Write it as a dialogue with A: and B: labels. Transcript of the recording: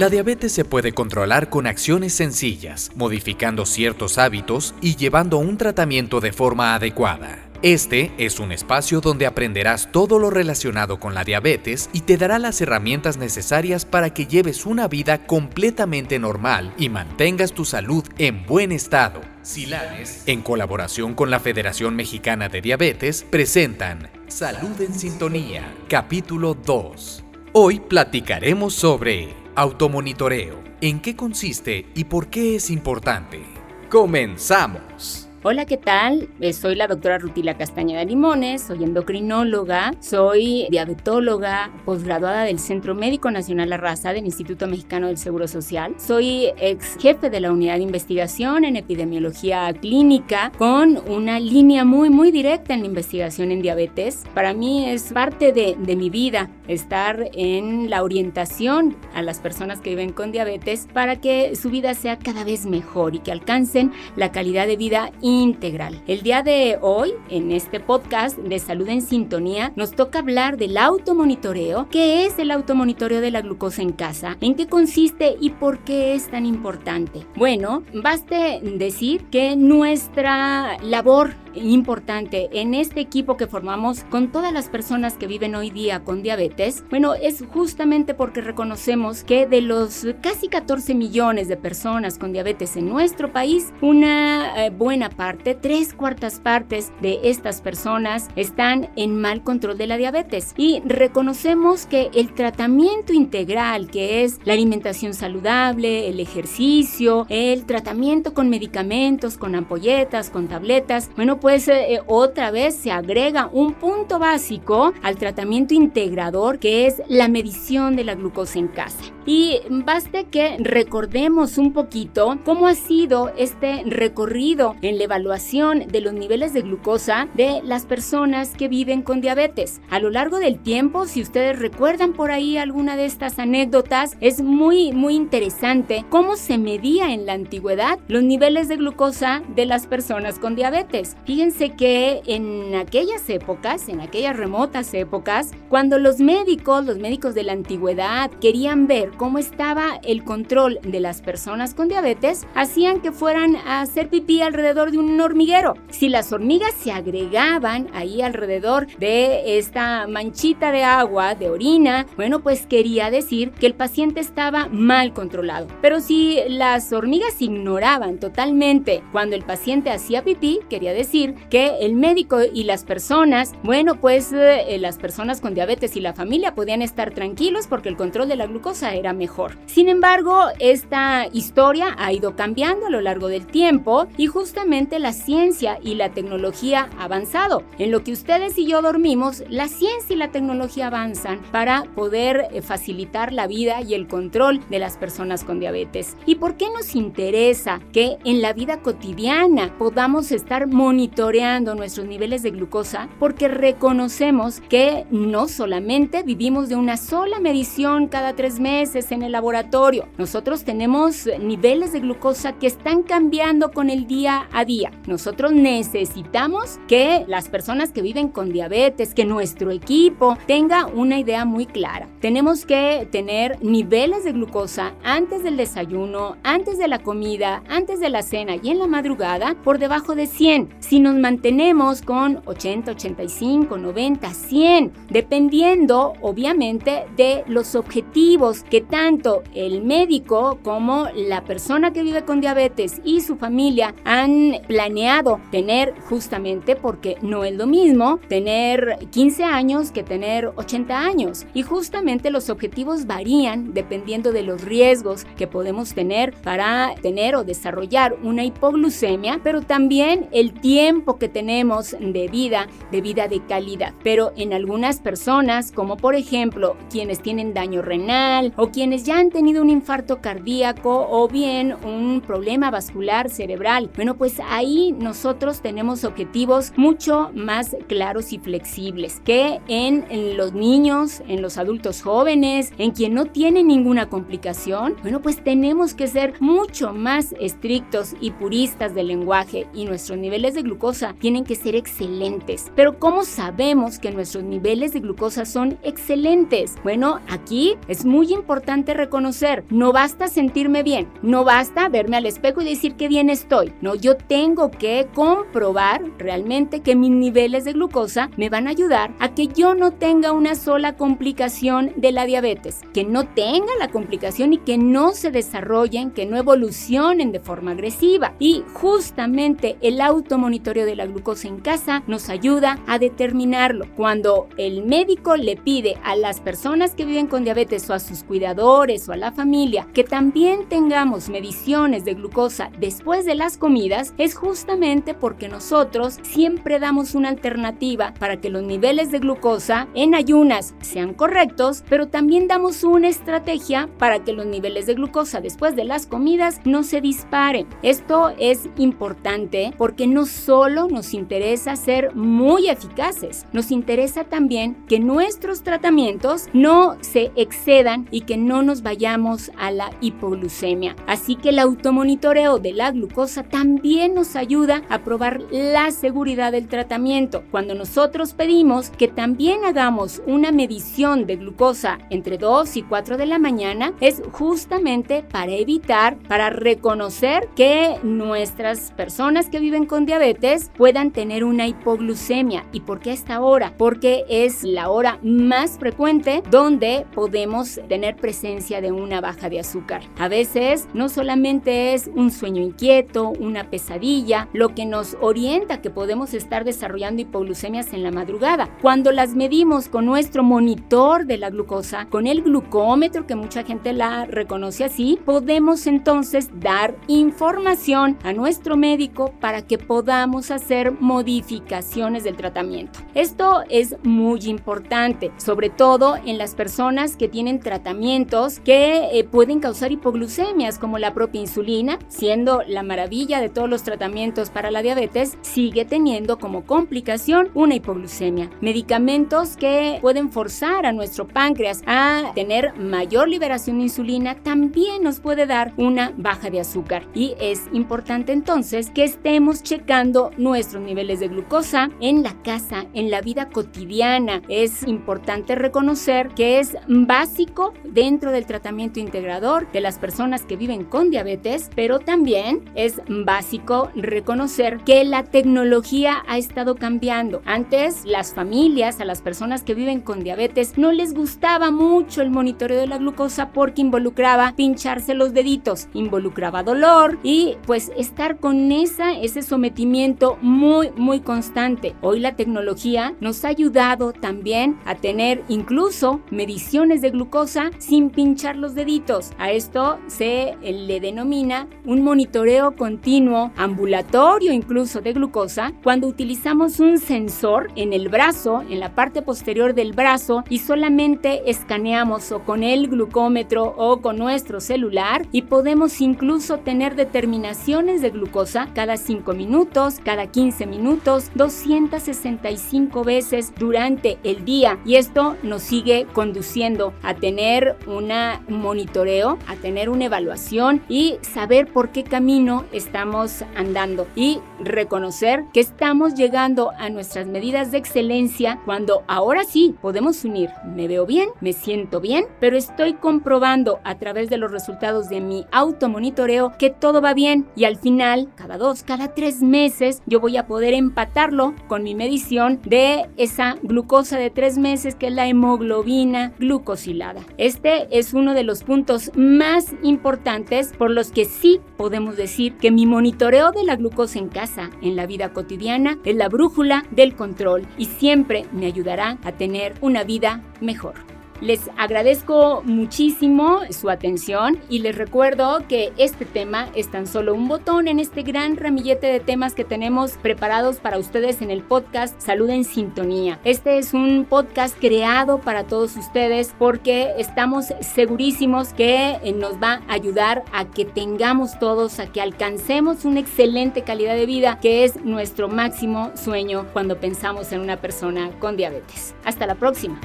A: La diabetes se puede controlar con acciones sencillas, modificando ciertos hábitos y llevando un tratamiento de forma adecuada. Este es un espacio donde aprenderás todo lo relacionado con la diabetes y te dará las herramientas necesarias para que lleves una vida completamente normal y mantengas tu salud en buen estado. Silanes, en colaboración con la Federación Mexicana de Diabetes, presentan Salud en Sintonía, capítulo 2. Hoy platicaremos sobre automonitoreo, en qué consiste y por qué es importante. Comenzamos.
B: Hola, ¿qué tal? Eh, soy la doctora Rutila Castañeda Limones, soy endocrinóloga, soy diabetóloga, posgraduada del Centro Médico Nacional La Raza del Instituto Mexicano del Seguro Social. Soy ex jefe de la unidad de investigación en epidemiología clínica con una línea muy, muy directa en la investigación en diabetes. Para mí es parte de, de mi vida estar en la orientación a las personas que viven con diabetes para que su vida sea cada vez mejor y que alcancen la calidad de vida integral. El día de hoy, en este podcast de Salud en Sintonía, nos toca hablar del automonitoreo. ¿Qué es el automonitoreo de la glucosa en casa? ¿En qué consiste y por qué es tan importante? Bueno, baste decir que nuestra labor importante en este equipo que formamos con todas las personas que viven hoy día con diabetes, bueno, es justamente porque reconocemos que de los casi 14 millones de personas con diabetes en nuestro país, una eh, buena parte, tres cuartas partes de estas personas están en mal control de la diabetes. Y reconocemos que el tratamiento integral, que es la alimentación saludable, el ejercicio, el tratamiento con medicamentos, con ampolletas, con tabletas, bueno, pues eh, otra vez se agrega un punto básico al tratamiento integrador que es la medición de la glucosa en casa. Y baste que recordemos un poquito cómo ha sido este recorrido en la evaluación de los niveles de glucosa de las personas que viven con diabetes. A lo largo del tiempo, si ustedes recuerdan por ahí alguna de estas anécdotas, es muy, muy interesante cómo se medía en la antigüedad los niveles de glucosa de las personas con diabetes. Fíjense que en aquellas épocas, en aquellas remotas épocas, cuando los médicos, los médicos de la antigüedad, querían ver cómo estaba el control de las personas con diabetes, hacían que fueran a hacer pipí alrededor de un hormiguero. Si las hormigas se agregaban ahí alrededor de esta manchita de agua, de orina, bueno, pues quería decir que el paciente estaba mal controlado. Pero si las hormigas ignoraban totalmente cuando el paciente hacía pipí, quería decir que el médico y las personas, bueno, pues eh, las personas con diabetes y la familia podían estar tranquilos porque el control de la glucosa era mejor. Sin embargo, esta historia ha ido cambiando a lo largo del tiempo y justamente la ciencia y la tecnología ha avanzado. En lo que ustedes y yo dormimos, la ciencia y la tecnología avanzan para poder eh, facilitar la vida y el control de las personas con diabetes. ¿Y por qué nos interesa que en la vida cotidiana podamos estar monitoreando monitoreando nuestros niveles de glucosa porque reconocemos que no solamente vivimos de una sola medición cada tres meses en el laboratorio. Nosotros tenemos niveles de glucosa que están cambiando con el día a día. Nosotros necesitamos que las personas que viven con diabetes, que nuestro equipo tenga una idea muy clara. Tenemos que tener niveles de glucosa antes del desayuno, antes de la comida, antes de la cena y en la madrugada por debajo de 100. Si nos mantenemos con 80, 85, 90, 100, dependiendo obviamente de los objetivos que tanto el médico como la persona que vive con diabetes y su familia han planeado tener justamente porque no es lo mismo tener 15 años que tener 80 años. Y justamente los objetivos varían dependiendo de los riesgos que podemos tener para tener o desarrollar una hipoglucemia, pero también el tiempo que tenemos de vida, de vida de calidad. Pero en algunas personas, como por ejemplo quienes tienen daño renal o quienes ya han tenido un infarto cardíaco o bien un problema vascular cerebral, bueno, pues ahí nosotros tenemos objetivos mucho más claros y flexibles que en los niños, en los adultos jóvenes, en quien no tiene ninguna complicación. Bueno, pues tenemos que ser mucho más estrictos y puristas del lenguaje y nuestros niveles de glucosa tienen que ser excelentes. Pero ¿cómo sabemos que nuestros niveles de glucosa son excelentes? Bueno, aquí es muy importante reconocer, no basta sentirme bien, no basta verme al espejo y decir que bien estoy. No, yo tengo que comprobar realmente que mis niveles de glucosa me van a ayudar a que yo no tenga una sola complicación de la diabetes, que no tenga la complicación y que no se desarrollen, que no evolucionen de forma agresiva. Y justamente el automonitoreo de la glucosa en casa nos ayuda a determinarlo. Cuando el médico le pide a las personas que viven con diabetes o a sus cuidadores o a la familia que también tengamos mediciones de glucosa después de las comidas, es justamente porque nosotros siempre damos una alternativa para que los niveles de glucosa en ayunas sean correctos, pero también damos una estrategia para que los niveles de glucosa después de las comidas no se disparen. Esto es importante porque no solo nos interesa ser muy eficaces, nos interesa también que nuestros tratamientos no se excedan y que no nos vayamos a la hipoglucemia. Así que el automonitoreo de la glucosa también nos ayuda a probar la seguridad del tratamiento. Cuando nosotros pedimos que también hagamos una medición de glucosa entre 2 y 4 de la mañana, es justamente para evitar, para reconocer que nuestras personas que viven con diabetes puedan tener una hipoglucemia. ¿Y por qué esta hora? Porque es la hora más frecuente donde podemos tener presencia de una baja de azúcar. A veces no solamente es un sueño inquieto, una pesadilla, lo que nos orienta que podemos estar desarrollando hipoglucemias en la madrugada. Cuando las medimos con nuestro monitor de la glucosa, con el glucómetro que mucha gente la reconoce así, podemos entonces dar información a nuestro médico para que podamos hacer modificaciones del tratamiento. Esto es muy importante, sobre todo en las personas que tienen tratamientos que eh, pueden causar hipoglucemias como la propia insulina, siendo la maravilla de todos los tratamientos para la diabetes, sigue teniendo como complicación una hipoglucemia. Medicamentos que pueden forzar a nuestro páncreas a tener mayor liberación de insulina también nos puede dar una baja de azúcar. Y es importante entonces que estemos checando nuestros niveles de glucosa en la casa, en la vida cotidiana. Es importante reconocer que es básico dentro del tratamiento integrador de las personas que viven con diabetes, pero también es básico reconocer que la tecnología ha estado cambiando. Antes las familias, a las personas que viven con diabetes, no les gustaba mucho el monitoreo de la glucosa porque involucraba pincharse los deditos, involucraba dolor y pues estar con esa, ese sometimiento muy, muy constante. Hoy la tecnología nos ha ayudado también a tener incluso mediciones de glucosa sin pinchar los deditos. A esto se le denomina un monitoreo continuo, ambulatorio incluso de glucosa, cuando utilizamos un sensor en el brazo, en la parte posterior del brazo y solamente escaneamos o con el glucómetro o con nuestro celular y podemos incluso tener determinaciones de glucosa cada 5 minutos, cada 15 minutos, 265 veces durante el día. Y esto nos sigue conduciendo a tener un monitoreo, a tener una evaluación y saber por qué camino estamos andando y reconocer que estamos llegando a nuestras medidas de excelencia cuando ahora sí podemos unir, me veo bien, me siento bien, pero estoy comprobando a través de los resultados de mi automonitoreo que todo va bien y al final, cada dos, cada tres meses, yo voy a poder empatarlo con mi medición de esa glucosa de tres meses que es la hemoglobina glucosilada. Este es uno de los puntos más importantes por los que sí podemos decir que mi monitoreo de la glucosa en casa, en la vida cotidiana, es la brújula del control y siempre me ayudará a tener una vida mejor. Les agradezco muchísimo su atención y les recuerdo que este tema es tan solo un botón en este gran ramillete de temas que tenemos preparados para ustedes en el podcast Salud en Sintonía. Este es un podcast creado para todos ustedes porque estamos segurísimos que eh, nos va a ayudar a que tengamos todos, a que alcancemos una excelente calidad de vida que es nuestro máximo sueño cuando pensamos en una persona con diabetes. Hasta la próxima.